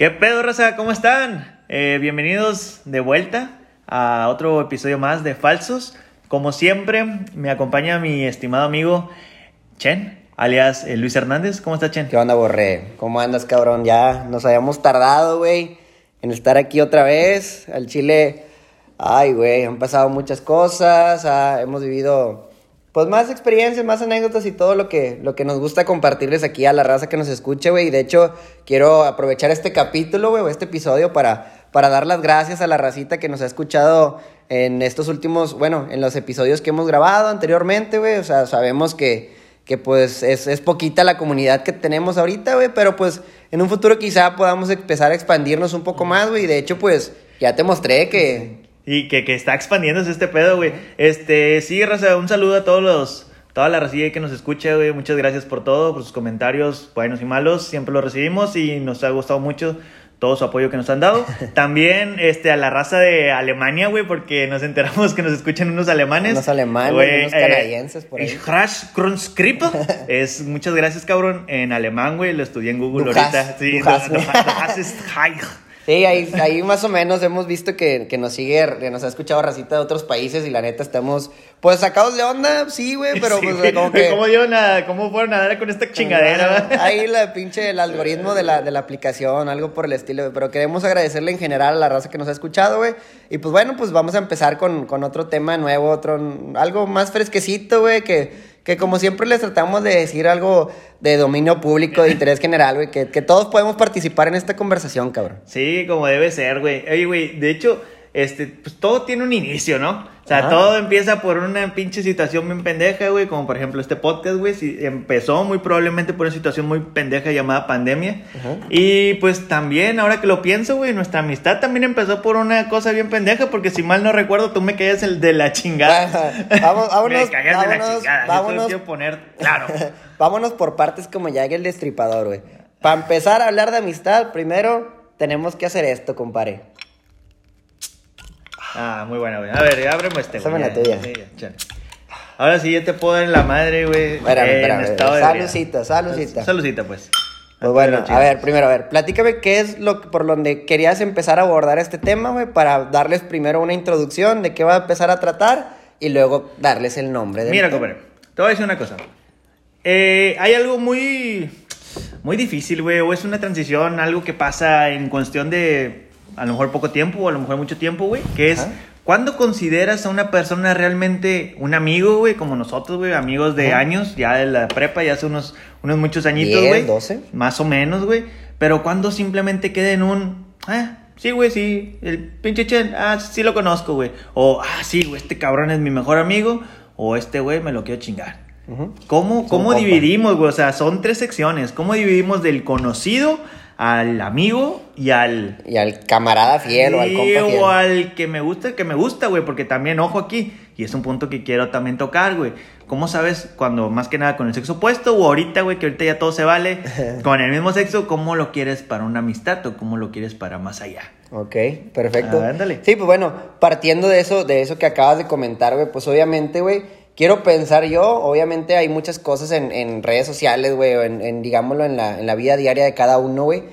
¿Qué pedo, raza? ¿Cómo están? Eh, bienvenidos de vuelta a otro episodio más de Falsos. Como siempre, me acompaña mi estimado amigo Chen, alias eh, Luis Hernández. ¿Cómo está, Chen? ¿Qué onda, Borré? ¿Cómo andas, cabrón? Ya nos habíamos tardado, güey, en estar aquí otra vez. Al Chile, ay, güey, han pasado muchas cosas, ah, hemos vivido pues más experiencias, más anécdotas y todo lo que, lo que nos gusta compartirles aquí a la raza que nos escuche, güey. Y de hecho, quiero aprovechar este capítulo, güey, o este episodio para, para dar las gracias a la racita que nos ha escuchado en estos últimos, bueno, en los episodios que hemos grabado anteriormente, güey. O sea, sabemos que, que pues es, es poquita la comunidad que tenemos ahorita, güey, pero pues en un futuro quizá podamos empezar a expandirnos un poco más, güey. Y de hecho, pues ya te mostré que y que, que está expandiéndose este pedo, güey. Este, sí, raza, un saludo a todos los, toda la racilla que nos escucha, güey. Muchas gracias por todo, por sus comentarios, buenos y malos. Siempre los recibimos y nos ha gustado mucho todo su apoyo que nos han dado. También este, a la raza de Alemania, güey, porque nos enteramos que nos escuchan unos alemanes. Unos alemanes, unos eh, canadienses, por ahí. Es muchas gracias, cabrón, en alemán, güey. Lo estudié en Google ahorita. Sí, du Sí, ahí, ahí más o menos hemos visto que, que, nos sigue, que nos ha escuchado racita de otros países y la neta estamos, pues, sacados de onda, sí, güey, pero pues como que... ¿Cómo, dio ¿Cómo fueron a dar con esta chingadera? Ahí la pinche, el algoritmo de la, de la aplicación, algo por el estilo, güey, pero queremos agradecerle en general a la raza que nos ha escuchado, güey, y pues bueno, pues vamos a empezar con, con otro tema nuevo, otro, algo más fresquecito, güey, que que como siempre les tratamos de decir algo de dominio público, de interés general, güey, que, que todos podemos participar en esta conversación, cabrón. Sí, como debe ser, güey. Oye, güey, de hecho, este, pues todo tiene un inicio, ¿no? O sea, todo empieza por una pinche situación bien pendeja, güey, como por ejemplo este podcast, güey, empezó muy probablemente por una situación muy pendeja llamada pandemia. Y pues también, ahora que lo pienso, güey, nuestra amistad también empezó por una cosa bien pendeja, porque si mal no recuerdo, tú me caías el de la chingada. Vamos, vámonos, me caías de la chingada. Vámonos. quiero poner claro. vámonos por partes como ya el destripador, güey. Para empezar a hablar de amistad, primero tenemos que hacer esto, compadre. Ah, muy buena, güey. A ver, ábreme este, güey. la tuya. Ahora sí, ya te puedo dar en la madre, güey. Espérame, espérame. Salucita, salucita. Salucita, pues. Pues bueno, a ver, primero, a ver, platícame qué es lo por donde querías empezar a abordar este tema, güey, para darles primero una introducción de qué va a empezar a tratar y luego darles el nombre del Mira, compadre, te voy a decir una cosa. Eh, hay algo muy, muy difícil, güey, o es una transición, algo que pasa en cuestión de a lo mejor poco tiempo o a lo mejor mucho tiempo, güey, que es ¿cuándo consideras a una persona realmente un amigo, güey, como nosotros, güey, amigos de años, ya de la prepa, ya hace unos, unos muchos añitos, güey? 12. Más o menos, güey. Pero cuando simplemente queda en un, ah, sí, güey, sí, el pinche Chen, ah, sí lo conozco, güey. O, ah, sí, güey, este cabrón es mi mejor amigo, o este güey me lo quiero chingar. ¿Cómo, cómo dividimos, güey? O sea, son tres secciones. ¿Cómo dividimos del conocido al amigo y al... Y al camarada fiel o al compa fiel. o al que me gusta, que me gusta, güey, porque también, ojo aquí, y es un punto que quiero también tocar, güey. ¿Cómo sabes cuando más que nada con el sexo opuesto o ahorita, güey, que ahorita ya todo se vale, con el mismo sexo, cómo lo quieres para una amistad o cómo lo quieres para más allá? Ok, perfecto. Ah, sí, pues bueno, partiendo de eso, de eso que acabas de comentar, güey, pues obviamente, güey, quiero pensar yo, obviamente hay muchas cosas en, en redes sociales, güey, o en, digámoslo, en la, en la vida diaria de cada uno, güey,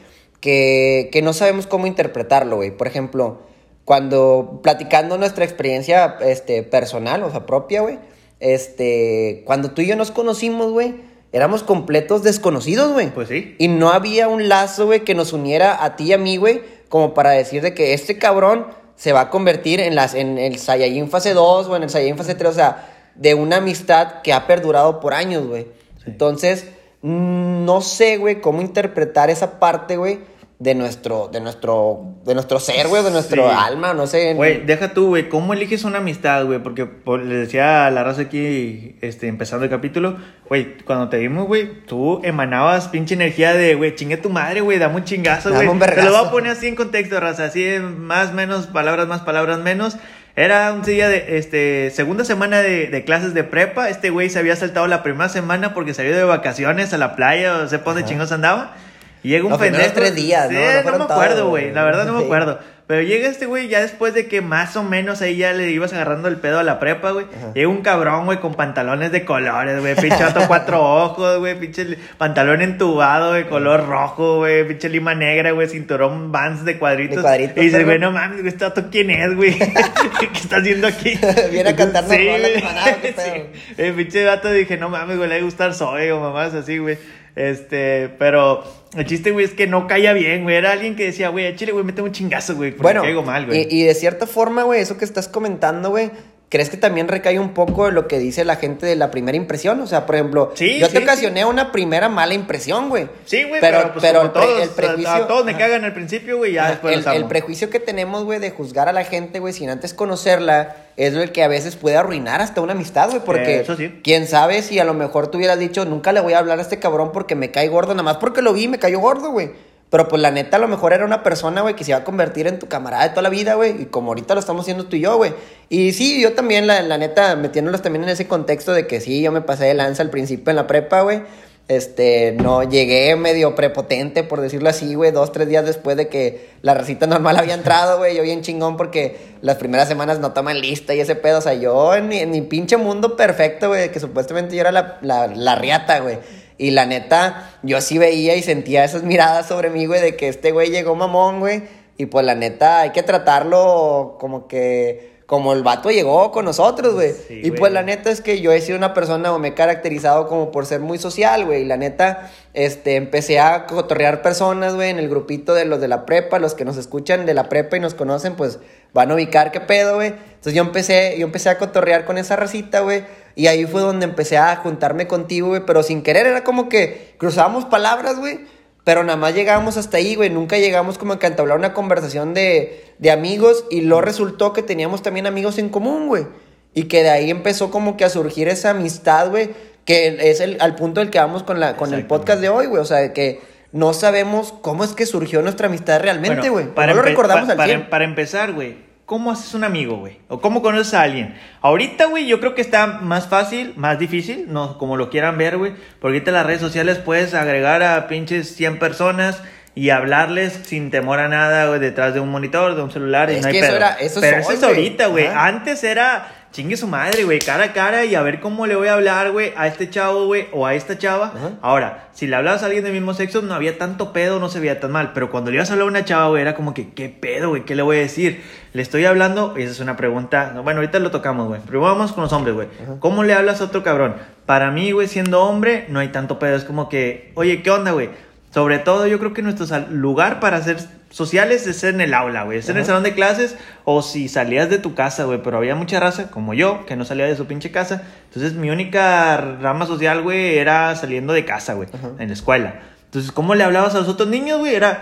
que, que no sabemos cómo interpretarlo, güey. Por ejemplo, cuando platicando nuestra experiencia este, personal, o sea, propia, güey, este, cuando tú y yo nos conocimos, güey, éramos completos desconocidos, güey. Pues sí. Y no había un lazo, güey, que nos uniera a ti y a mí, güey, como para decir de que este cabrón se va a convertir en, las, en el Saiyajin fase 2 o en el Saiyajin fase 3, o sea, de una amistad que ha perdurado por años, güey. Entonces, no sé, güey, cómo interpretar esa parte, güey, de nuestro, de nuestro, de nuestro ser, güey, de nuestro alma, no sé. Güey, deja tú, güey, ¿cómo eliges una amistad, güey? Porque le decía a la raza aquí, este, empezando el capítulo, güey, cuando te vimos, güey, tú emanabas pinche energía de, güey, chingue tu madre, güey, dame un chingazo, güey. Te lo voy a poner así en contexto, raza, así, más, menos, palabras más, palabras menos. Era un día de, este, segunda semana de, clases de prepa. Este güey se había saltado la primera semana porque salió de vacaciones a la playa o por dónde chingos andaba. Y llega un pendejo. tres días, ¿no? No, me acuerdo, güey. La verdad no me acuerdo. Pero llega este güey ya después de que más o menos ahí ya le ibas agarrando el pedo a la prepa, güey. Llega un cabrón, güey, con pantalones de colores, güey. Pinche vato cuatro ojos, güey. Pinche pantalón entubado, de color rojo, güey. Pinche lima negra, güey. Cinturón Vans de cuadritos. De cuadritos, y dices, güey, no mames, güey, este vato quién es, güey. ¿Qué está haciendo aquí? Viene a cantarnos Sí, güey. Sí. El pinche vato dije, no mames, güey, le va a gustar Zoe o mamás así, güey. Este, pero el chiste, güey, es que no caía bien, güey. Era alguien que decía, güey, chile, güey, mete un chingazo, güey, porque Bueno, caigo mal, güey. y, y de cierta forma, güey, eso que estás comentando, güey, ¿crees que también recae un poco lo que dice la gente de la primera impresión? O sea, por ejemplo, Sí, yo te sí, ocasioné una primera mala impresión, güey. Sí, güey, pero, pues, como el, pre- todos, el prejuicio... a, todos me cagan al principio, güey, ya después el, los amo. el prejuicio que tenemos, güey, de juzgar a la gente, güey, sin antes conocerla, es lo que a veces puede arruinar hasta una amistad, güey, porque Eh, eso sí. quién sabe si a lo mejor tú hubieras dicho, nunca le voy a hablar a este cabrón porque me cae gordo, nada más porque lo vi y me cayó gordo, güey. Pero pues la neta a lo mejor era una persona, güey, que se iba a convertir en tu camarada de toda la vida, güey, y como ahorita lo estamos haciendo tú y yo, güey. Y sí, yo también, la, la neta, metiéndolos también en ese contexto de que sí, yo me pasé de lanza al principio en la prepa, güey. Este, no, llegué medio prepotente, por decirlo así, güey, dos, tres días después de que la recita normal había entrado, güey, yo bien chingón porque las primeras semanas no toman lista y ese pedo, o sea, yo en en mi pinche mundo perfecto, güey, que supuestamente yo era la, la, la riata, güey. Y la neta, yo sí veía y sentía esas miradas sobre mí, güey, de que este güey llegó mamón, güey. Y pues la neta, hay que tratarlo como que, como el vato llegó con nosotros, güey. Sí, y güey. pues la neta es que yo he sido una persona o me he caracterizado como por ser muy social, güey. Y la neta, este, empecé a cotorrear personas, güey, en el grupito de los de la prepa, los que nos escuchan de la prepa y nos conocen, pues van a ubicar qué pedo, güey. Entonces yo empecé, yo empecé a cotorrear con esa racita, güey. Y ahí fue donde empecé a juntarme contigo, güey. Pero sin querer, era como que cruzábamos palabras, güey. Pero nada más llegábamos hasta ahí, güey. Nunca llegamos como que a entablar una conversación de, de amigos. Y lo resultó que teníamos también amigos en común, güey. Y que de ahí empezó como que a surgir esa amistad, güey. Que es el, al punto del que vamos con, la, con el podcast de hoy, güey. O sea, que no sabemos cómo es que surgió nuestra amistad realmente, Bueno, güey. no lo recordamos pa- al para, 100. para empezar, güey, ¿cómo haces un amigo, güey? ¿O cómo conoces a alguien? Ahorita, güey, yo creo que está más fácil, más difícil, no como lo quieran ver, güey. Porque ahorita en las redes sociales puedes agregar a pinches 100 personas y hablarles sin temor a nada, güey, detrás de un monitor, de un celular y no hay que eso pedo. era- eso es Pero eso es ahorita, güey. Antes era chingue su madre, güey, cara a cara y a ver cómo le voy a hablar, güey, a este chavo, güey, o a esta chava. Ajá. Ahora, si le hablabas a alguien del mismo sexo, no había tanto pedo, no se veía tan mal. Pero cuando le ibas a hablar a una chava, güey, era como que, ¿qué pedo, güey? ¿Qué le voy a decir? Le estoy hablando, y esa es una pregunta. no, Bueno, ahorita lo tocamos, güey. Pero vamos con los hombres, güey. ¿Cómo le hablas a otro cabrón? Para mí, güey, siendo hombre, no hay tanto pedo. Es como que, oye, ¿qué onda, güey? Sobre todo, yo creo que nuestro lugar para hacer sociales es en el aula, güey. Es en el salón de clases o si salías de tu casa, güey. Pero había mucha raza, como yo, que no salía de su pinche casa. Entonces, mi única rama social, güey, era saliendo de casa, güey, en la escuela. Entonces, ¿cómo le hablabas a los otros niños, güey? Era.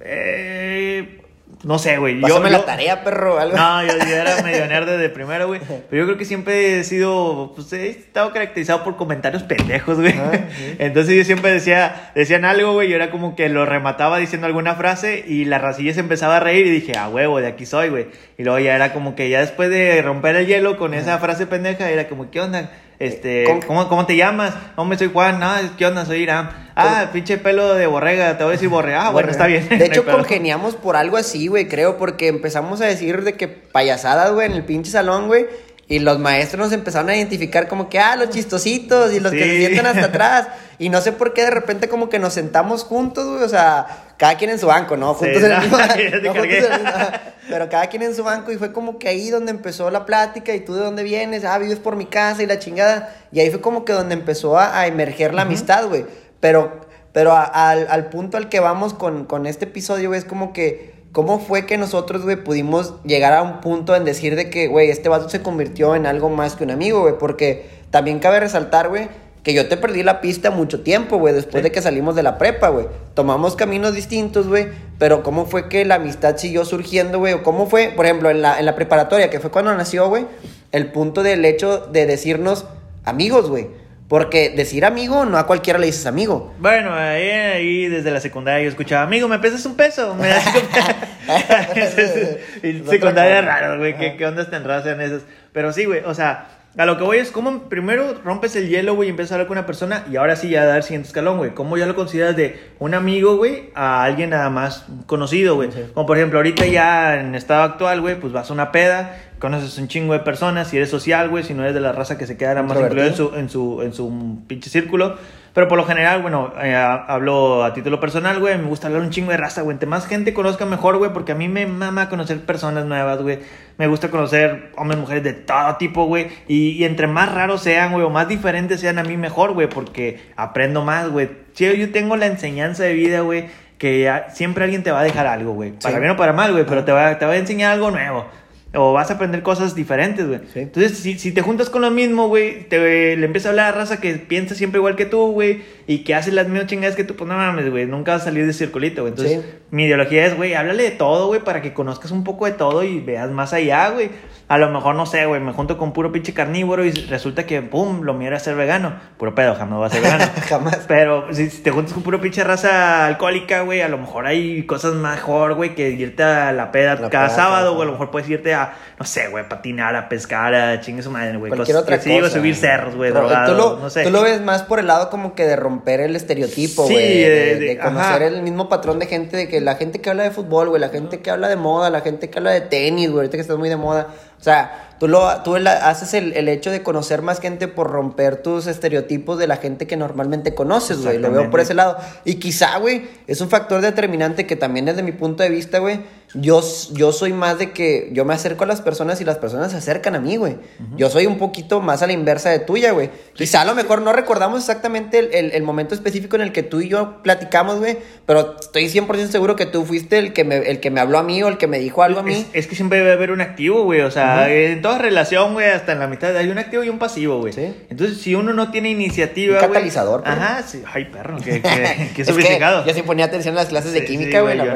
Eh, no sé, güey. yo- yo- la tarea, perro. Algo. no, yo, yo era medio nerd desde primero, güey. Pero yo creo que siempre he sido, pues he estado caracterizado por comentarios pendejos, güey. Ah, sí. Entonces yo siempre decía, decían algo, güey, y era como que lo remataba diciendo alguna frase y la racilla se empezaba a reír y dije, ah, huevo, de aquí soy, güey. Y luego ya era como que ya después de romper el hielo con esa frase pendeja, era como, ¿qué onda? Este, ¿Cómo? ¿cómo, cómo te llamas? No, me soy Juan, no, ¿qué onda? Soy Irán. Ah, pinche pelo de borrega, te voy a decir borrega. Ah, bueno, está bien. De hecho, congeniamos por algo así, güey, creo, porque empezamos a decir de que payasadas, güey, en el pinche salón, güey. Y los maestros nos empezaron a identificar como que, ah, los chistositos y los que se Sí. sientan hasta atrás. Y no sé por qué de repente como que nos sentamos juntos, güey, o sea, cada quien en su banco, ¿no? Sí, Juntos en el mismo no, juntos cargué. en el mismo- Pero cada quien en su banco y fue como que ahí donde empezó la plática y tú de dónde vienes, ah, vives por mi casa y la chingada. Y ahí fue como que donde empezó a, a emerger la amistad, güey. Pero, pero a- al, al punto al que vamos con, con este episodio, güey, es como que, ¿cómo fue que nosotros, güey, pudimos llegar a un punto en decir de que, güey, este vato se convirtió en algo más que un amigo, güey? Porque también cabe resaltar, güey, que yo te perdí la pista mucho tiempo, güey, después Sí. de que salimos de la prepa, güey. Tomamos caminos distintos, güey, pero ¿cómo fue que la amistad siguió surgiendo, güey? O cómo fue, por ejemplo, en la, en la preparatoria, que fue cuando nació, güey, el punto del hecho de decirnos amigos, güey. Porque decir amigo, no a cualquiera le dices amigo. Bueno, ahí, ahí desde la secundaria yo escuchaba, amigo, ¿me pesas un peso? ¿Me das un peso?" y secundaria raro, güey, ¿qué, qué ondas tan raras eran esas? Pero sí, güey, o sea, a lo que voy es como primero rompes el hielo, güey, y empiezas a hablar con una persona y ahora sí ya dar el siguiente escalón, güey. ¿Cómo ya lo consideras de un amigo, güey, a alguien nada más conocido, güey? Como por ejemplo, ahorita ya en estado actual, güey, pues vas a una peda, conoces un chingo de personas, si eres social, güey, si no eres de la raza que se queda más incluido en su, en su, en su pinche círculo. Pero por lo general, bueno, eh, hablo a título personal, güey. Me gusta hablar un chingo de raza, güey. Entre más gente conozca, mejor, güey. Porque a mí me mama conocer personas nuevas, güey. Me gusta conocer hombres, mujeres de todo tipo, güey. Y, y, entre más raros sean, güey, o más diferentes sean a mí, mejor, güey. Porque aprendo más, güey. Si yo tengo la enseñanza de vida, güey. Que siempre alguien te va a dejar algo, güey. Para bien o para mal, güey. Pero te va, te va a enseñar algo nuevo. O vas a aprender cosas diferentes, güey. Entonces, si, si, te juntas con lo mismo, güey, te le empieza a hablar a raza que piensa siempre igual que tú, güey, y que hace las mismas chingadas que tú, pues no mames, güey, nunca vas a salir de circulito, güey. Entonces, mi ideología es, güey, háblale de todo, güey, para que conozcas un poco de todo y veas más allá, güey. A lo mejor, no sé, güey, me junto con puro pinche carnívoro y resulta que, pum, lo mío era ser vegano. Puro pedo, jamás va a ser vegano. jamás. Pero si, te juntas con puro pinche raza alcohólica, güey, a lo mejor hay cosas mejor, güey, que irte a la peda cada sábado, güey, a lo mejor puedes irte a, no sé, güey, patinar, a pescar, a chingue su madre, güey. Cualquier otra cosa. Sí, o subir cerros, güey, drogado, tú lo, no sé. Tú lo ves más por el lado como que de romper el estereotipo, güey. Sí, de, de, conocer el mismo patrón de gente, de que la gente que habla de fútbol, güey, la gente que habla de moda, la gente que habla de tenis, güey, ahorita que estás muy de moda. O sea, Tú, lo, tú haces el, el, hecho de conocer más gente por romper tus estereotipos de la gente que normalmente conoces, güey. Lo veo por ese lado. Y quizá, güey, es un factor determinante que también desde mi punto de vista, güey, yo, yo soy más de que yo me acerco a las personas y las personas se acercan a mí, güey. Yo soy un poquito más a la inversa de tuya, güey. Quizá a lo mejor no recordamos exactamente el, el, momento específico en el que tú y yo platicamos, güey, pero estoy 100% seguro que tú fuiste el que, me, el que me habló a mí o el que me dijo algo a mí. Es, que siempre debe haber un activo, güey. O sea, en toda relación, güey, hasta en la mitad hay un activo y un pasivo, güey. ¿Sí? Entonces, si uno no tiene iniciativa, un catalizador. Güey, ajá, sí. Ay, perro, qué, qué, qué sofisticado. yo sí ponía atención en las clases de química, güey, sí,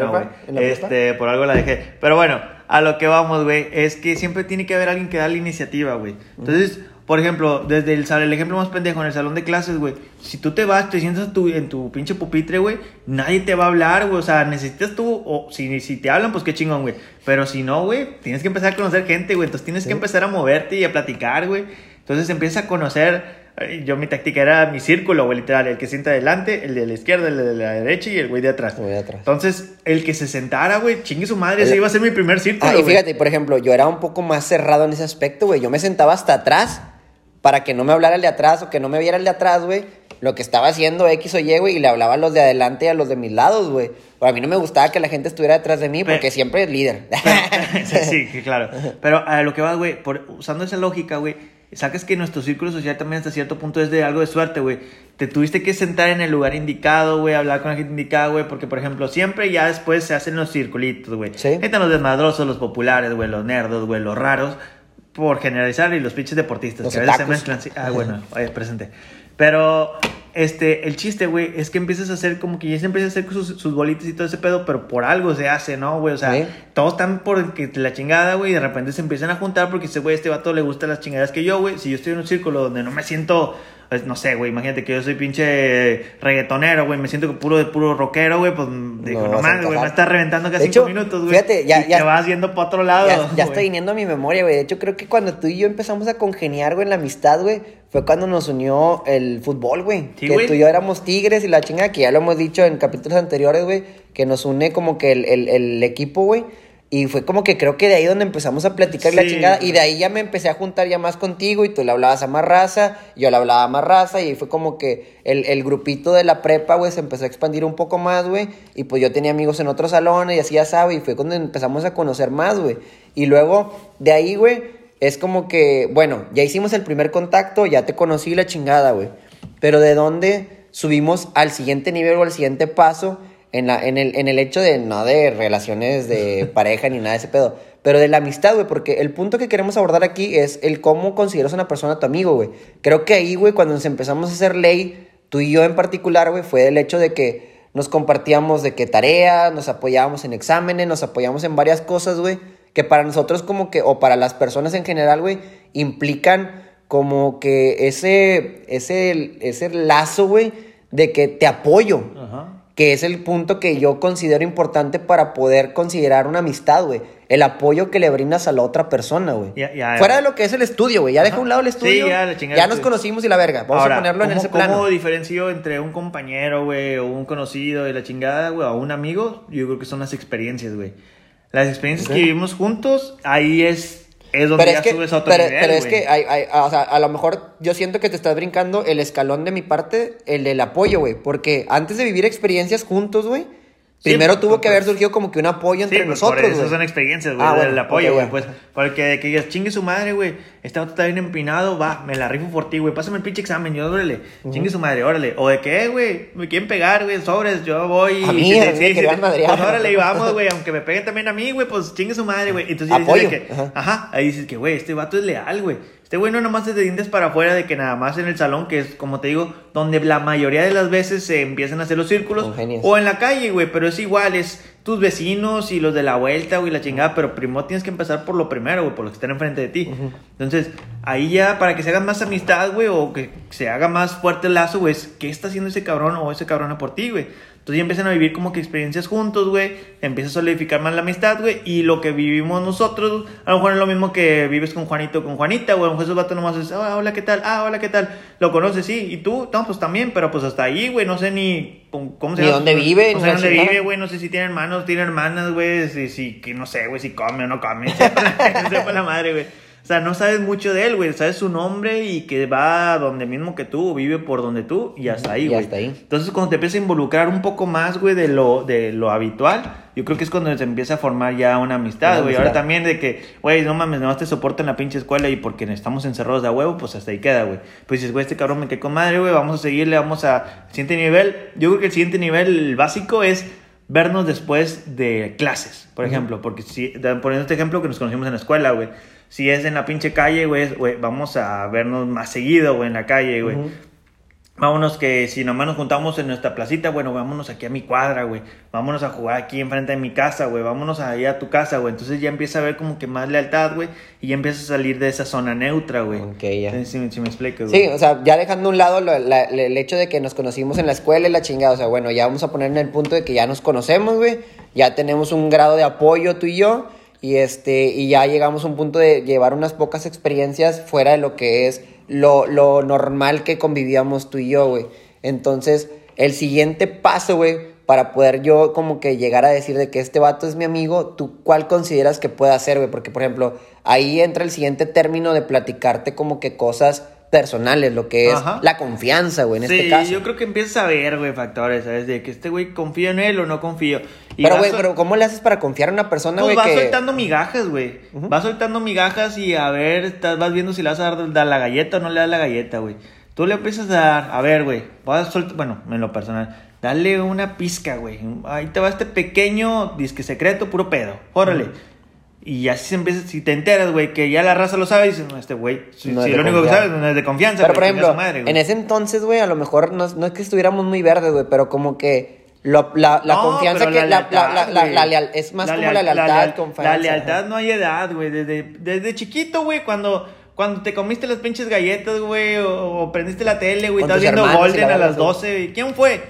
no, Este, por algo la dejé. Pero bueno, a lo que vamos, güey, es que siempre tiene que haber alguien que da la iniciativa, güey. Entonces, por ejemplo, desde el, el ejemplo más pendejo, en el salón de clases, güey, si tú te vas, te sientas tu, en tu pinche pupitre, güey, nadie te va a hablar, güey, o sea, necesitas tú, o si, si te hablan, pues qué chingón, güey. Pero si no, güey, tienes que empezar a conocer gente, güey, entonces tienes que empezar a moverte y a platicar, güey. Entonces empieza a conocer yo mi táctica era mi círculo, güey, literal. El que sienta adelante, el de la izquierda, el de la derecha y el güey de atrás. de atrás. Entonces, el que se sentara, güey, chingue su madre, ese iba a ser mi primer círculo. Ah, y fíjate, por ejemplo, yo era un poco más cerrado en ese aspecto, güey. Yo me sentaba hasta atrás para que no me hablara el de atrás o que no me viera el de atrás, güey. Lo que estaba haciendo X o Y, güey, y le hablaba a los de adelante y a los de mis lados, güey. Pero a mí no me gustaba que la gente estuviera detrás de mí porque siempre es líder. sí, sí, claro. Pero a lo que va, güey, usando esa lógica, güey sacas que nuestro círculo social también hasta cierto punto es de algo de suerte, güey. Te tuviste que sentar en el lugar indicado, güey, hablar con la gente indicada, güey, porque, por ejemplo, siempre ya después se hacen los circulitos, güey. ¿Sí? Están los desmadrosos, los populares, güey, los nerdos, güey, los raros, por generalizar, y los pinches deportistas, los que a veces se mezclan. Ah, bueno, presente. Pero este, el chiste, güey, es que empiezas a hacer como que ya se empieza a hacer sus, sus bolitas y todo ese pedo, pero por algo se hace, ¿no, güey? O sea, todos están por la chingada, güey, y de repente se empiezan a juntar porque ese güey, este vato le gustan las chingadas que yo, güey. Si yo estoy en un círculo donde no me siento no sé, güey, imagínate que yo soy pinche reggaetonero, güey, me siento puro de puro rockero, güey, pues digo, no, mames, güey, me está reventando casi cinco minutos, güey. Fíjate, ya, y ya. Te vas yendo para otro lado. Ya, ya está viniendo a mi memoria, güey. De hecho, creo que cuando tú y yo empezamos a congeniar, güey, en la amistad, güey, fue cuando nos unió el fútbol, güey. Sí, que güey. tú y yo éramos tigres y la chinga, que ya lo hemos dicho en capítulos anteriores, güey, que nos une como que el, el, el equipo, güey. Y fue como que creo que de ahí donde empezamos a platicar la chingada. Y de ahí ya me empecé a juntar ya más contigo y tú le hablabas a más raza, yo le hablaba a más raza. Y ahí fue como que el, el grupito de la prepa, güey, se empezó a expandir un poco más, güey. Y pues yo tenía amigos en otros salones y así ya sabes. Y fue cuando empezamos a conocer más, güey. Y luego de ahí, güey, es como que, bueno, ya hicimos el primer contacto, ya te conocí la chingada, güey. Pero de dónde subimos al siguiente nivel o al siguiente paso en, la, en, el, en el hecho de no de relaciones de pareja ni nada de ese pedo, pero de la amistad, güey, porque el punto que queremos abordar aquí es el cómo consideras a una persona tu amigo, güey. Creo que ahí, güey, cuando nos empezamos a hacer ley, tú y yo en particular, güey, fue el hecho de que nos compartíamos de qué tarea, nos apoyábamos en exámenes, nos apoyamos en varias cosas, güey, que para nosotros como que, o para las personas en general, güey, implican como que ese, ese, ese lazo, güey, de que te apoyo. Ajá. Que es el punto que yo considero importante para poder considerar una amistad, güey. El apoyo que le brindas a la otra persona, güey. Ya- ya- Fuera de lo que es el estudio, güey. Ya deja a un lado el estudio. Sí, ya, la chingada ya nos conocimos y la verga. Vamos Ahora, a ponerlo en ¿cómo- ese plano. ¿Cómo diferencio entre un compañero, güey, o un conocido y la chingada, güey, o un amigo? Yo creo que son las experiencias, güey. Las experiencias que vivimos juntos, ahí es, es donde Pero ya es que, subes a otro pero, nivel, pero es que hay, hay- o sea, a lo mejor yo siento que te estás brincando el escalón de mi parte, el del apoyo, güey. Porque antes de vivir experiencias juntos, güey, Sí, primero pues, tuvo que pues, haber surgido como que un apoyo entre Sí, pues, nosotros, por eso son experiencias, güey, Ah, bueno, apoyo, güey, pues, porque que digas, chingue su madre, güey, este auto está bien empinado, va, me la rifo por ti, güey, pásame el pinche examen, yo, órale, chingue su madre, órale, o de que, eh, güey, me quieren pegar, güey, sobres, yo voy, A mí, sí, a mí me querían madrear. pues órale, y vamos, güey, aunque me peguen también a mí, güey, pues chingue su madre, güey, entonces dices Apoyo, que, ajá. ajá, ahí dices que, güey, este vato es leal, güey, este güey no nomás de dientes para afuera, de que nada más en el salón, que es, como te digo, donde la mayoría de las veces se empiezan a hacer los círculos, o en la calle, güey, pero es igual, es tus vecinos y los de la vuelta, güey, la chingada, pero primero tienes que empezar por lo primero, güey, por los que están enfrente de ti. Entonces, ahí ya, para que se haga más amistad, güey, o que se haga más fuerte el lazo, güey, es, ¿qué está haciendo ese cabrón o ese cabrona por ti, güey? Entonces ya empiezan a vivir como que experiencias juntos, güey, empieza a solidificar más la amistad, güey, y lo que vivimos nosotros, a lo mejor es lo mismo que vives con Juanito o con Juanita, güey, a lo mejor esos vatos nomás es, ah, hola, ¿qué tal? Ah, hola, ¿qué tal? Lo conoces, sí, y tú, no, pues también, pero pues hasta ahí, güey, no sé ni cómo se Ni llama. dónde vive, no sé dónde vive, güey, no sé si tiene hermanos, tiene hermanas, güey, si, si, que no sé, güey, si come o no come, sepa la madre, güey. O sea, no sabes mucho de él, güey, sabes su nombre y que va donde mismo que tú, vive por donde tú, y hasta ahí, Y güey. hasta ahí. Entonces, cuando te empiezas a involucrar un poco más, güey, de lo, de lo habitual, yo creo que es cuando se empieza a formar ya una amistad, güey. Ahora también de que, güey, no mames, no te soporto en la pinche escuela y porque estamos encerrados de a huevo, pues hasta ahí queda, güey. Pues dices, güey, este cabrón me quedé con madre, güey, vamos a seguirle, vamos a... Siguiente nivel, yo creo que el siguiente nivel básico es vernos después de clases, por ejemplo, porque si, poniendo este ejemplo que nos conocimos en la escuela, güey. Si es en la pinche calle, güey, vamos a vernos más seguido, güey, en la calle, güey. Vámonos que si nomás nos juntamos en nuestra placita, bueno, vámonos aquí a mi cuadra, güey. Vámonos a jugar aquí enfrente de mi casa, güey. Vámonos allá a tu casa, güey. Entonces ya empieza a ver como que más lealtad, güey. Y ya empieza a salir de esa zona neutra, güey. Ok, ya. Sí me explico, güey. Sí, o sea, ya dejando a un lado lo- la- la- el hecho de que nos conocimos en la escuela y la chingada, o sea, bueno, ya vamos a poner en el punto de que ya nos conocemos, güey, ya tenemos un grado de apoyo tú y yo, y este, y ya llegamos a un punto de llevar unas pocas experiencias fuera de lo que es lo, lo normal que convivíamos tú y yo, güey. Entonces, el siguiente paso, güey, para poder yo como que llegar a decir de que este vato es mi amigo, ¿tú cuál consideras que puede hacer, güey? Porque, por ejemplo, ahí entra el siguiente término de platicarte como que cosas personales, lo que es Ajá. la confianza, güey, en sí, este caso. yo creo que empiezas a ver, güey, factores, ¿sabes? De que este güey confío en él o no confío. Y Pero, vas güey, sol- pero ¿cómo le haces para confiar en una persona, Pues güey, vas que... soltando migajas, güey. Vas soltando migajas y a ver, estás, vas viendo si le vas a dar, dar la galleta o no le das la galleta, güey. Tú le empiezas a dar, a ver, güey, vas a soltar, bueno, en lo personal, dale una pizca, güey. Ahí te va este pequeño disque secreto, puro pedo. Órale. Y así se empieza, si te enteras, güey, que ya la raza lo sabe, dices, no, este güey, si, No si lo único que confiar. sabes no es de confianza, Pero, por ejemplo, madre, en ese entonces, güey, a lo mejor no, no es que estuviéramos muy verdes, güey, pero como que lo- la, la No, confianza que... La, la, lealtad, la, la- leal- es más como la leal- lealtad, leal- confianza. La lealtad no hay edad, güey. Desde, desde chiquito, güey, cuando, cuando te comiste las pinches galletas, güey, o, o prendiste la tele, güey, estás viendo Golden a las sí. 12. ¿Quién fue?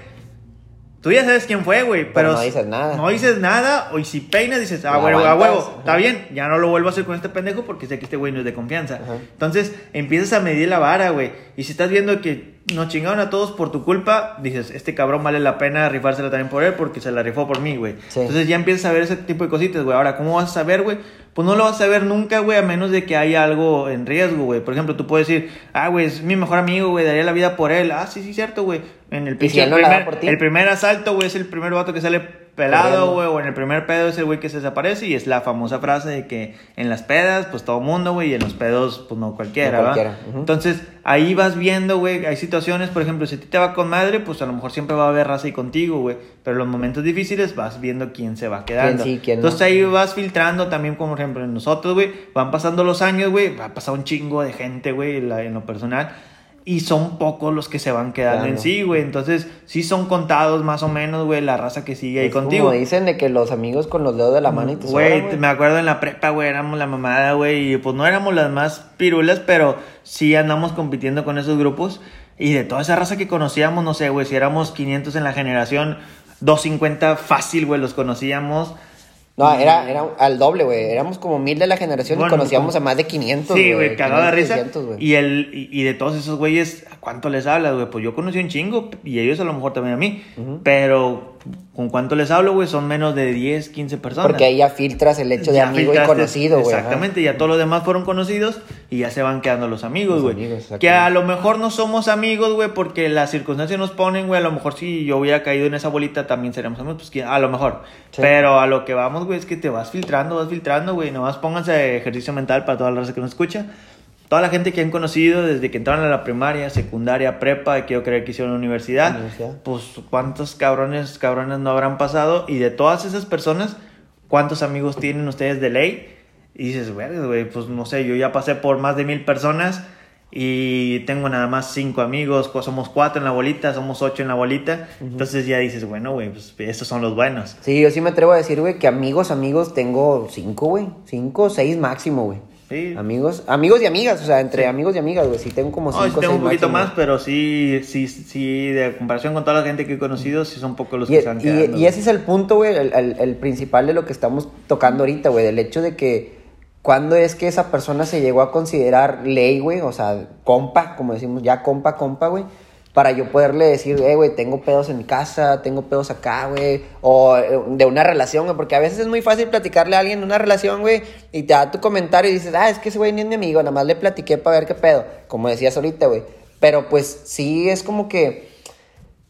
Tú ya sabes quién fue, güey, pero, no dices nada. No dices nada, o si peinas dices, ah, güey, a huevo, ajá. está bien, ya no lo vuelvo a hacer con este pendejo porque sé que este güey no es de confianza. Ajá. Entonces empiezas a medir la vara, güey. Y si estás viendo que nos chingaron a todos por tu culpa, dices, este cabrón vale la pena rifársela también por él porque se la rifó por mí, güey. Sí. Entonces ya empiezas a ver ese tipo de cositas, güey. Ahora, ¿cómo vas a saber, güey? Pues no lo vas a saber nunca, güey, a menos de que haya algo en riesgo, güey. Por ejemplo, tú puedes decir, ah, güey, es mi mejor amigo, güey, daría la vida por él. Ah, sí, sí, cierto, güey. En el ¿Y si pinche él no la da primer, el primer asalto, güey, es el primer vato que sale pelado, güey, o en el primer pedo es el güey que se desaparece y es la famosa frase de que en las pedas, pues todo mundo, güey, y en los pedos, pues no cualquiera, No. Entonces, ahí vas viendo, güey, hay situaciones, por ejemplo, si a ti te va con madre, pues a lo mejor siempre va a haber raza ahí contigo, güey, pero en los momentos difíciles vas viendo quién se va quedando. sí, quién no. Entonces ahí vas filtrando también, como por ejemplo en nosotros, güey, van pasando los años, güey, va a pasar un chingo de gente, güey, en lo personal. Y son pocos los que se van quedando en sí, güey. Entonces, sí son contados más o menos, güey, la raza que sigue ahí Es contigo. Como dicen de que los amigos con los dedos de la mano y te güey. me acuerdo en la prepa, güey, éramos la mamada, güey, y pues no éramos las más pirulas, pero sí andamos compitiendo con esos grupos. Y de toda esa raza que conocíamos, no sé, güey, si éramos 500 en la generación, 250 fácil, güey, los conocíamos. No, era, era al doble, güey. Éramos como mil de la generación Bueno, y conocíamos como- a más de 500, Sí, güey, 500, risa. 600, güey. y, el, y, y de todos esos güeyes, ¿a cuánto les hablas, güey? Pues yo conocí un chingo y ellos a lo mejor también a mí. Pero, ¿con cuánto les hablo, güey? Son menos de 10, 15 personas. Porque ahí ya filtras el hecho de Ya amigo y conocido, güey. Exactamente, ya todos los demás fueron conocidos y ya se van quedando los amigos, güey. Que a lo mejor no somos amigos, güey, porque las circunstancias nos ponen, güey. A lo mejor si yo hubiera caído en esa bolita también seríamos amigos, pues a lo mejor. Sí. Pero a lo que vamos, güey, es que te vas filtrando, vas filtrando, güey. Nomás pónganse ejercicio mental para toda la raza que nos escucha. Toda la gente que han conocido desde que entraron a la primaria, secundaria, prepa, que yo creo que hicieron universidad, Universidad. pues cuántos cabrones, cabrones no habrán pasado. Y de todas esas personas, ¿cuántos amigos tienen ustedes de ley? Y dices, güey, pues no sé, yo ya pasé por más de mil personas y tengo nada más cinco amigos, pues, somos cuatro en la bolita, somos ocho en la bolita. Entonces ya dices, bueno, güey, pues estos son los buenos. Sí, yo sí me atrevo a decir, güey, que amigos, amigos tengo cinco, güey. Cinco, seis máximo, güey. Sí. Amigos, amigos y amigas, o sea, entre amigos y amigas, güey. Sí tengo como No, cinco, sí tengo un poquito máximo. más, pero sí, sí, sí, de comparación con toda la gente que he conocido, sí son pocos los Y, que y- quedado. y ese es el punto, güey, el, el- el principal de lo que estamos tocando ahorita, güey, del hecho de que cuando es que esa persona se llegó a considerar ley, güey, o sea, compa, como decimos, ya compa, compa, güey, para yo poderle decir, eh, güey, tengo pedos en mi casa, tengo pedos acá, güey, o eh, de una relación, güey, porque a veces es muy fácil platicarle a alguien de una relación, güey, y te da tu comentario y dices, ah, es que ese güey ni es mi amigo, nada más le platiqué para ver qué pedo, como decías ahorita, güey, pero pues sí es como que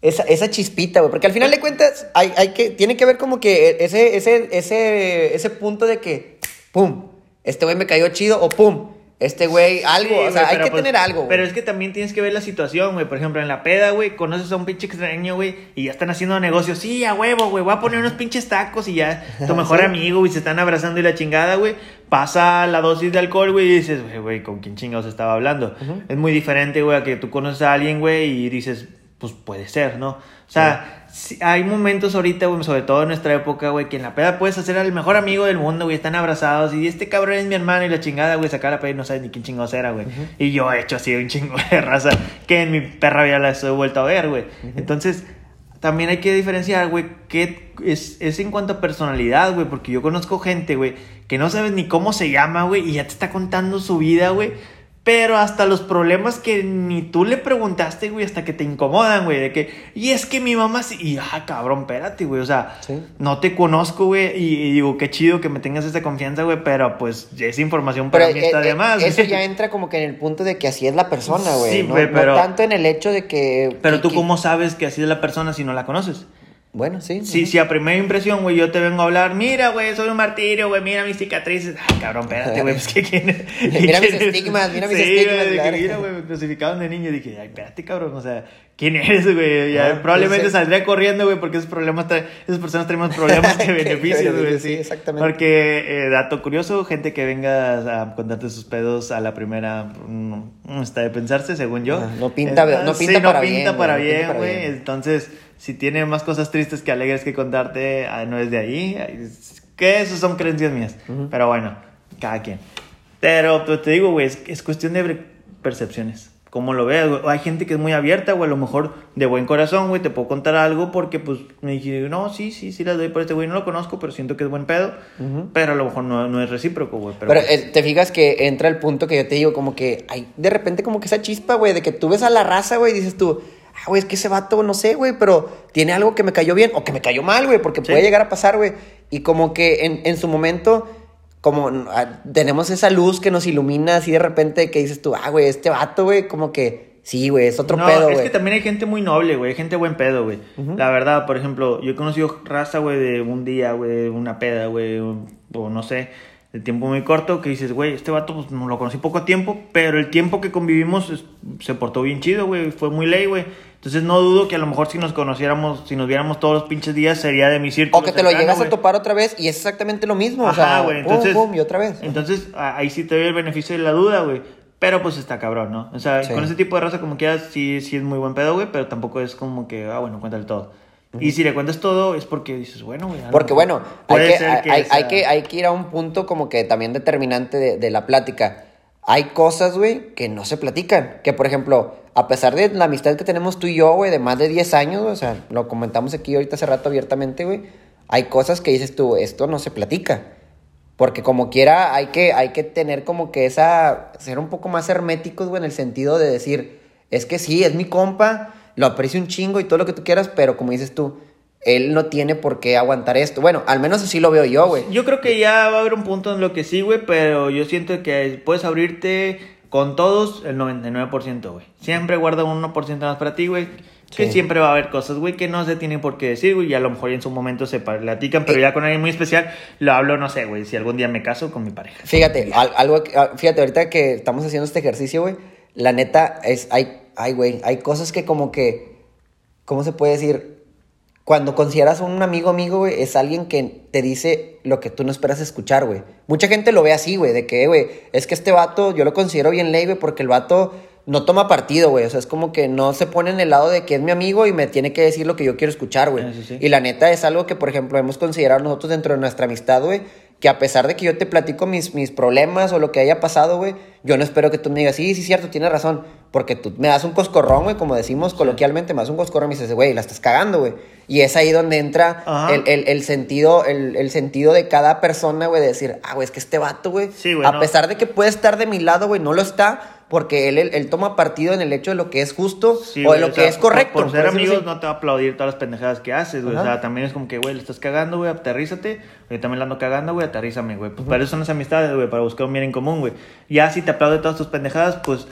esa, esa chispita, güey. Porque al final de cuentas, hay, hay que, tiene que ver como que ese, ese, ese, ese punto de que, pum, este güey me cayó chido, o pum, este güey algo. Sí, o sea, hay que pues- tener algo. Pero es que también tienes que ver la situación, güey. Por ejemplo, en la peda, güey, conoces a un pinche extraño, güey, y ya están haciendo negocios. Sí, a huevo, güey, voy a poner unos pinches tacos y ya tu mejor Sí. amigo, güey, se están abrazando y la chingada, güey. Pasa la dosis de alcohol, güey, y dices, güey, güey, ¿con quién chingados estaba hablando? Es muy diferente, güey, a que tú conoces a alguien, güey, y dices, pues puede ser, ¿no? O sea, sí, hay momentos ahorita, güey, sobre todo en nuestra época, güey, que en la peda puedes hacer al mejor amigo del mundo, güey, están abrazados y este cabrón es mi hermano y la chingada, güey, sacar la peda y no sabes ni quién chingados era, güey. Y yo he hecho así un chingo de raza que en mi perra vida las he vuelto a ver, güey. Entonces, también hay que diferenciar, güey, qué es, es en cuanto a personalidad, güey, porque yo conozco gente, güey, que no sabes ni cómo se llama, güey, y ya te está contando su vida, güey. Pero hasta los problemas que ni tú le preguntaste, güey, hasta que te incomodan, güey, de que, y es que mi mamá sí, y ah, cabrón, espérate, güey, o sea, Sí. no te conozco, güey, y, y digo, qué chido que me tengas esa confianza, güey, pero pues esa información para mí eh, está eh, de más. Eso ya entra como que en el punto de que así es la persona, güey. Sí, no, güey, no pero- tanto en el hecho de que. Pero que- tú, que- ¿cómo sabes que así es la persona si no la conoces? Bueno, sí. Sí, si a primera impresión, güey, yo te vengo a hablar, mira, güey, soy un martirio, güey, mira mis cicatrices. Ah, cabrón, espérate, güey, pues que quién es? Mira mis estigmas, mira mis Sí, estigmas, güey, claro. mira, güey, me crucificaron de niño. Dije, ay, espérate, cabrón, o sea, ¿quién eres, güey? Ya, Ah, probablemente no saldría corriendo, güey, porque esos problemas, esas personas traen más problemas que beneficios, güey. sí, exactamente. Porque, eh, dato curioso, gente que venga a contarte sus pedos a la primera, mm, mm, está de pensarse, según yo. No pinta- no sí, pinta para no pinta bien, para güey, no pinta bien, para güey. bien. Entonces, si tiene más cosas tristes que alegres que contarte, ah, no es de ahí. Que eso son creencias mías. Pero bueno, cada quien. Pero, pero te digo, güey, es, es cuestión de percepciones. Como lo veas, güey. Hay gente que es muy abierta, güey. A lo mejor de buen corazón, güey, te puedo contar algo porque, pues, me dije, no, sí, sí, sí, las doy por este güey. No lo conozco, pero siento que es buen pedo. Pero a lo mejor no, no es recíproco, güey. Pero, Pero pues, eh, te fijas que entra el punto que yo te digo, como que hay de repente como que esa chispa, güey, de que tú ves a la raza, güey, y dices tú, ah, güey, es que ese vato, no sé, güey, pero tiene algo que me cayó bien o que me cayó mal, güey, porque Sí. puede llegar a pasar, güey. Y como que en, en su momento, como ah, tenemos esa luz que nos ilumina así de repente que dices tú, ah, güey, este vato, güey, como que sí, güey, es otro no, pedo, es güey. que también hay gente muy noble, güey. Hay gente buen pedo, güey. La verdad, por ejemplo, yo he conocido raza, güey, de un día, güey, una peda, güey, o no sé, de tiempo muy corto, que dices, güey, este vato, pues, no lo conocí poco tiempo, pero el tiempo que convivimos es- se portó bien chido, güey. Fue muy ley, güey. Entonces no dudo que a lo mejor si nos conociéramos, si nos viéramos todos los pinches días, sería de mi círculo. O que te lo cercano, llegas a güey. topar otra vez y es exactamente lo mismo, o Ajá, sea, güey, pum, entonces. pum, y otra vez. Entonces, a- ahí sí te doy el beneficio de la duda, güey. Pero pues está cabrón, ¿no? O sea, Sí. con ese tipo de raza, como quieras, sí, sí es muy buen pedo, güey, pero tampoco es como que, ah, bueno, cuéntale todo. Y si le cuentas todo, es porque dices, bueno, güey. Porque bueno, hay que, que hay- sea- hay que, hay que ir a un punto como que también determinante de, de la plática. hay cosas, güey, que no se platican. Que, por ejemplo, a pesar de la amistad que tenemos tú y yo, güey, de más de 10 años, o sea, lo comentamos aquí ahorita hace rato abiertamente, güey, hay cosas que dices tú, esto no se platica. Porque como quiera, hay que, hay que tener como que esa, ser un poco más herméticos, güey, en el sentido de decir, es que sí, es mi compa, lo aprecio un chingo y todo lo que tú quieras, pero como dices tú, él no tiene por qué aguantar esto. Bueno, al menos así lo veo yo, güey. Yo creo que ya va a haber un punto en lo que sí, güey, pero yo siento que puedes abrirte con todos el 99%, güey. Siempre guarda un 1% más para ti, güey. Que Sí. siempre va a haber cosas, güey, que no se tienen por qué decir, güey. Y a lo mejor en su momento se platican, pero Eh. ya con alguien muy especial lo hablo, no sé, güey, si algún día me caso con mi pareja. Fíjate, al- algo, ah, fíjate, ahorita que estamos haciendo este ejercicio, güey, la neta es, hay, hay, güey, hay cosas que como que, ¿cómo se puede decir? Cuando consideras a un amigo amigo, güey, es alguien que te dice lo que tú no esperas escuchar, güey. Mucha gente lo ve así, güey, de que, güey, es que este vato, yo lo considero bien ley, güey, porque el vato no toma partido, güey. O sea, es como que no se pone en el lado de que es mi amigo y me tiene que decir lo que yo quiero escuchar, güey. Ah, sí, sí. Y la neta es algo que, por ejemplo, hemos considerado nosotros dentro de nuestra amistad, güey. Que a pesar de que yo te platico mis, mis problemas o lo que haya pasado, güey, yo no espero que tú me digas, sí, sí, cierto, tienes razón. Porque tú me das un coscorrón, güey, como decimos coloquialmente, me das un coscorrón y me dices, güey, la estás cagando, güey. Y es ahí donde entra el, el- el sentido, el, el sentido de cada persona, güey, de decir, ah, güey, es que este vato, güey, Sí, a no. pesar de que puede estar de mi lado, güey, no lo está. Porque él, él, él toma partido en el hecho de lo que es justo Sí, o de lo o que es correcto. Por, por ser amigos así. no te va a aplaudir todas las pendejadas que haces, güey. O sea, también es como que, güey, le estás cagando, güey, aterrízate. Yo también la ando cagando, güey, aterrízame, güey. Pues para eso son las amistades, güey, para buscar un bien en común, güey. Ya si te aplaude todas tus pendejadas, pues,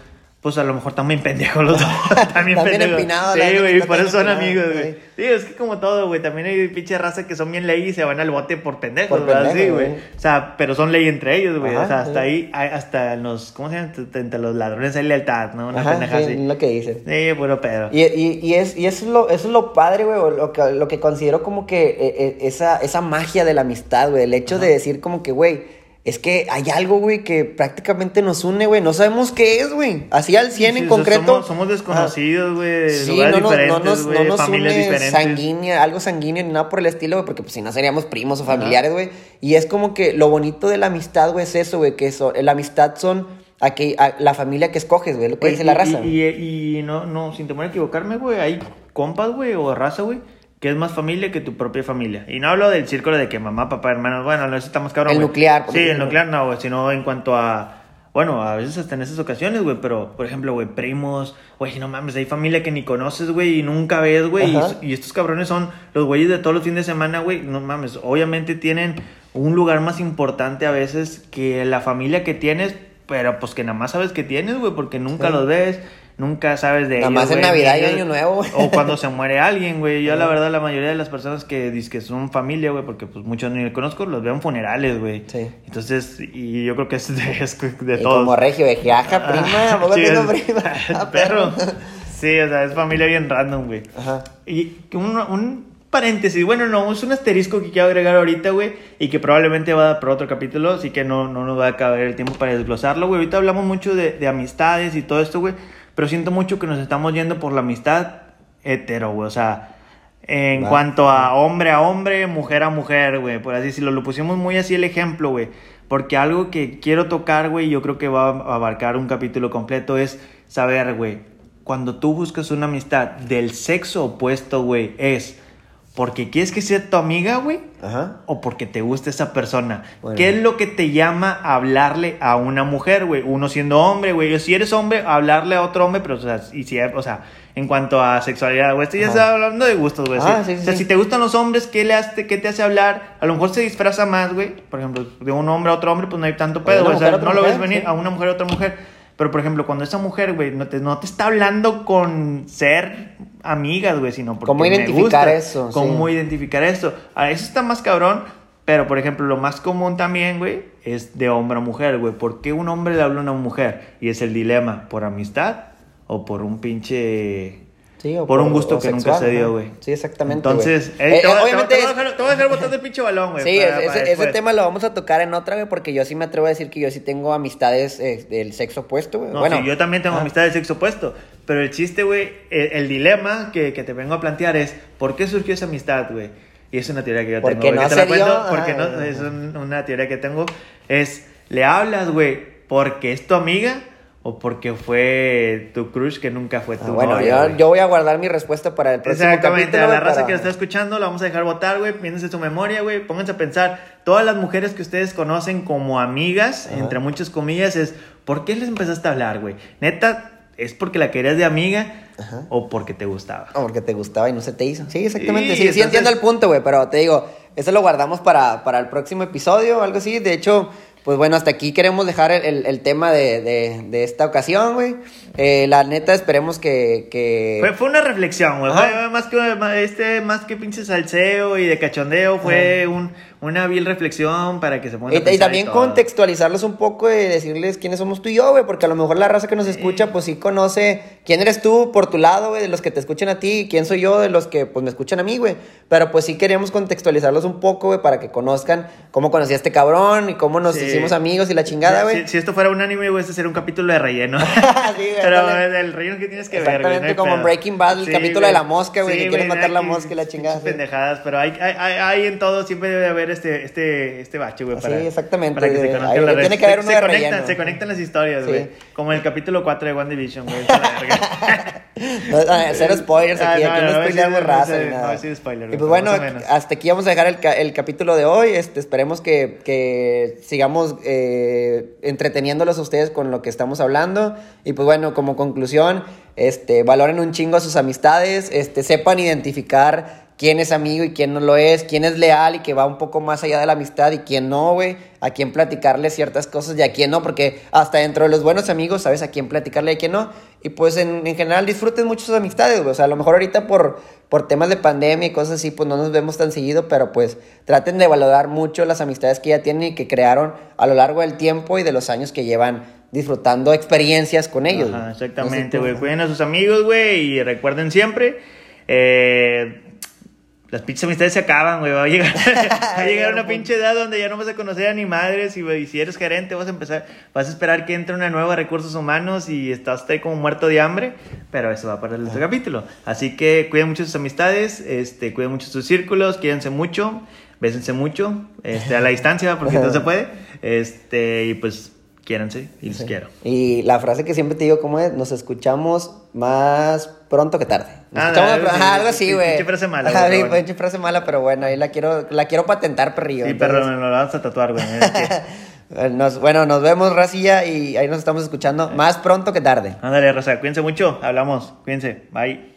pues a lo mejor también pendejos los dos. también También pendejos. empinados, la Sí, güey, por eso son amigos, güey. Sí, es que como todo, güey, también hay pinche raza que son bien ley y se van al bote por pendejos, Por ¿verdad? Sí, güey. O sea, pero son ley entre ellos, güey. O sea, hasta sí. ahí, hasta los, ¿cómo se llama? Entre los ladrones hay lealtad, ¿no? Una Ajá, pendeja sí, así. lo que dices. Sí, puro pedo. Y, y, y es, y eso, es lo, eso es lo padre, güey, lo que, lo que considero como que eh, eh, esa, esa magia de la amistad, güey. El hecho de decir como que, güey, es que hay algo, güey, que prácticamente nos une, güey. No sabemos qué es, güey. Así al 100 Sí, en concreto. Somos, somos desconocidos, güey. Sí, lugares no diferentes, nos, güey, no nos familias une diferentes. sanguínea, algo sanguíneo ni nada por el estilo, güey, porque pues si no seríamos primos o familiares, güey. Y es como que lo bonito de la amistad, güey, es eso, güey, que eso, la amistad son aquel- a- la familia que escoges, güey, lo que dice y, la raza. Y, y- y no, no, sin temor a equivocarme, güey, hay compas, güey, o raza, güey, que es más familia que tu propia familia. Y no hablo del círculo de que mamá, papá, hermanos, bueno, no, eso está más cabrón, El güey. nuclear, Sí, el nuclear no, güey, sino en cuanto a... Bueno, a veces hasta en esas ocasiones, güey, pero, por ejemplo, güey, primos, güey, no mames, hay familia que ni conoces, güey, y nunca ves, güey, y, y estos cabrones son los güeyes de todos los fines de semana, güey, no mames, obviamente tienen un lugar más importante a veces que la familia que tienes, pero pues que nada más sabes que tienes, güey, porque nunca Sí. los ves, nunca sabes de Nada ellos, más en Navidad y Año Nuevo, güey. O cuando se muere alguien, güey. Yo, la verdad, la mayoría de las personas que dicen que son familia, güey, porque pues muchos ni conozco, los veo en funerales, güey. Sí. Entonces, y yo creo que es de, es de Y todos. como regio, de que, ajá, prima, ¿a poco Sí, tengo es- prima? Ah, perro. Sí, o sea, es familia bien random, güey. Ajá. Y un, un paréntesis, bueno, no, es un asterisco que quiero agregar ahorita, güey, y que probablemente va a dar para otro capítulo, así que no, no nos va a caber el tiempo para desglosarlo, güey. Ahorita hablamos mucho de, de amistades y todo esto, güey, pero siento mucho que nos estamos yendo por la amistad hetero, güey, o sea, en cuanto a hombre a hombre, mujer a mujer, güey, por así decirlo, lo pusimos muy así el ejemplo, güey, porque algo que quiero tocar, güey, yo creo que va a abarcar un capítulo completo, es saber, güey, cuando tú buscas una amistad del sexo opuesto, güey, es porque quieres que sea tu amiga, güey, Ajá. o porque te gusta esa persona. Bueno. ¿Qué es lo que te llama a hablarle a una mujer, güey? Uno siendo hombre, güey. Si eres hombre, hablarle a otro hombre, pero, o sea, y si, o sea, en cuanto a sexualidad, güey, esto ya está hablando de gustos, güey. Ah, sí. sí, sí, o sea, sí. si te gustan los hombres, ¿qué, le hace, ¿qué te hace hablar? A lo mejor se disfraza más, güey. Por ejemplo, de un hombre a otro hombre, pues no hay tanto pedo, güey. O sea, mujer no lo ves venir a una mujer a otra mujer. Pero, por ejemplo, cuando esa mujer, güey, no te, no te está hablando con ser amigas, güey, sino porque ¿Cómo me identificar gusta. eso? Cómo Sí. identificar eso. A eso está más cabrón, pero, por ejemplo, lo más común también, güey, es de hombre a mujer, güey. ¿Por qué un hombre le habla a una mujer? Y es el dilema, ¿por amistad o por un pinche... Sí, o por un por- gusto o que nunca se dio, güey? Sí, exactamente, Entonces, eh, Eh, te, voy, eh, te voy- obviamente- te voy dejar, te voy a dejar botando el pinche balón, güey. Sí, para- ese, para ese tema lo vamos a tocar en otra, güey, porque yo sí me atrevo a decir que yo sí tengo amistades eh, del sexo opuesto, güey. No, bueno, sí, yo también tengo ah, amistad del sexo opuesto. Pero el chiste, güey, el, el dilema que, que te vengo a plantear es: ¿por qué surgió esa amistad, güey? Y es una teoría que yo Porque tengo. güey, no te la se dio, cuento porque ah, no, güey. es un- una teoría que tengo. Es: le hablas, güey, porque es tu amiga o porque fue tu crush que nunca fue tu Ah, bueno, novia, yo, yo voy a guardar mi respuesta para el próximo Exactamente, capítulo. a la raza para- que lo está escuchando la vamos a dejar votar, güey. Piénsense su memoria, güey. Pónganse a pensar. Todas las mujeres que ustedes conocen como amigas, Ajá. entre muchas comillas, es ¿por qué les empezaste a hablar, güey? Neta, ¿es porque la querías de amiga Ajá. o porque te gustaba? No, porque te gustaba y no se te hizo. Sí, exactamente. Sí, entiendo el punto, güey, pero te digo, eso lo guardamos para, para el próximo episodio o algo así. De hecho, pues bueno, hasta aquí queremos dejar el, el- el tema de, de- de esta ocasión, güey. Eh, la neta, esperemos que... que... Fue, fue una reflexión, güey. Fue más que, este, más que pinche salseo y de cachondeo, fue un, una vil reflexión para que se pongan Y, a y también todo. contextualizarlos un poco y decirles quiénes somos tú y yo, güey, porque a lo mejor la raza que nos escucha, pues sí conoce quién eres tú por tu lado, güey, de los que te escuchan a ti, y quién soy yo de los que, pues, me escuchan a mí, güey. Pero pues sí queríamos contextualizarlos un poco, güey, para que conozcan cómo conocí a este cabrón y cómo nos Sí. hicimos amigos y la chingada, güey. Si, si esto fuera un anime, güey, este sería un capítulo de relleno. Sí, güey, Pero ándale. el relleno que tienes que ver, güey. Exactamente no como en. Breaking Bad, el capítulo güey. de la mosca, güey, que quieren güey, matar la mosca y la chingada, sí. pendejadas, pero hay, hay, hay, hay en todo, siempre debe haber este, este, este bache, güey. Sí, para- exactamente, Para que se de- conozcan ahí las tiene que haber Se- uno se de conectan, relleno. Se conectan las historias, Sí. güey. Como el capítulo 4 de One Division, güey. No, ah, cero spoilers aquí, Ah, no, aquí no, no, no, spoileamos sí, no, raza sí, no, nada. sí, spoiler, y pues bueno, hasta aquí vamos a dejar el, el capítulo de hoy. Este, esperemos que, que sigamos eh, entreteniéndolos a ustedes con lo que estamos hablando. Y pues bueno, como conclusión, este, valoren un chingo a sus amistades, este, sepan identificar quién es amigo y quién no lo es, quién es leal y que va un poco más allá de la amistad y quién no, güey, a quién platicarle ciertas cosas y a quién no, porque hasta dentro de los buenos amigos sabes a quién platicarle y a quién no. Y pues en, en general disfruten mucho sus amistades, güey. O sea, a lo mejor ahorita por, por temas de pandemia y cosas así, pues no nos vemos tan seguido, pero pues traten de valorar mucho las amistades que ya tienen y que crearon a lo largo del tiempo y de los años que llevan disfrutando experiencias con ellos. Ajá, güey. exactamente, No sé güey. Cuiden a sus amigos, güey. Y recuerden siempre. Eh, las pinches amistades se acaban, güey. Va a llegar, va a llegar una pinche edad donde ya no vas a conocer a ni madres. Y, güey, si eres gerente, vas a empezar. Vas a esperar que entre una nueva recursos humanos y estás ahí como muerto de hambre. Pero eso va para el otro capítulo. Así que cuiden mucho sus amistades. Este, cuiden mucho sus círculos. Quídense mucho. Bésense mucho. Este, a la distancia, porque no se puede. Este, y pues, quiéranse. Y los quiero. Y la frase que siempre te digo, ¿cómo es? Nos escuchamos más pronto que tarde. Nos Ah, escuchamos- no, ajá, algo sí, así, güey. pinche frase mala, Ajá, sí, pinche frase mala, pero bueno, ahí la quiero, la quiero patentar, perrillo. Sí, entonces- pero nos lo vamos a tatuar, güey. Nos- bueno, nos vemos, Racilla, y ahí nos estamos escuchando más pronto que tarde. Ándale, Rosa, cuídense mucho. Hablamos. Cuídense. Bye.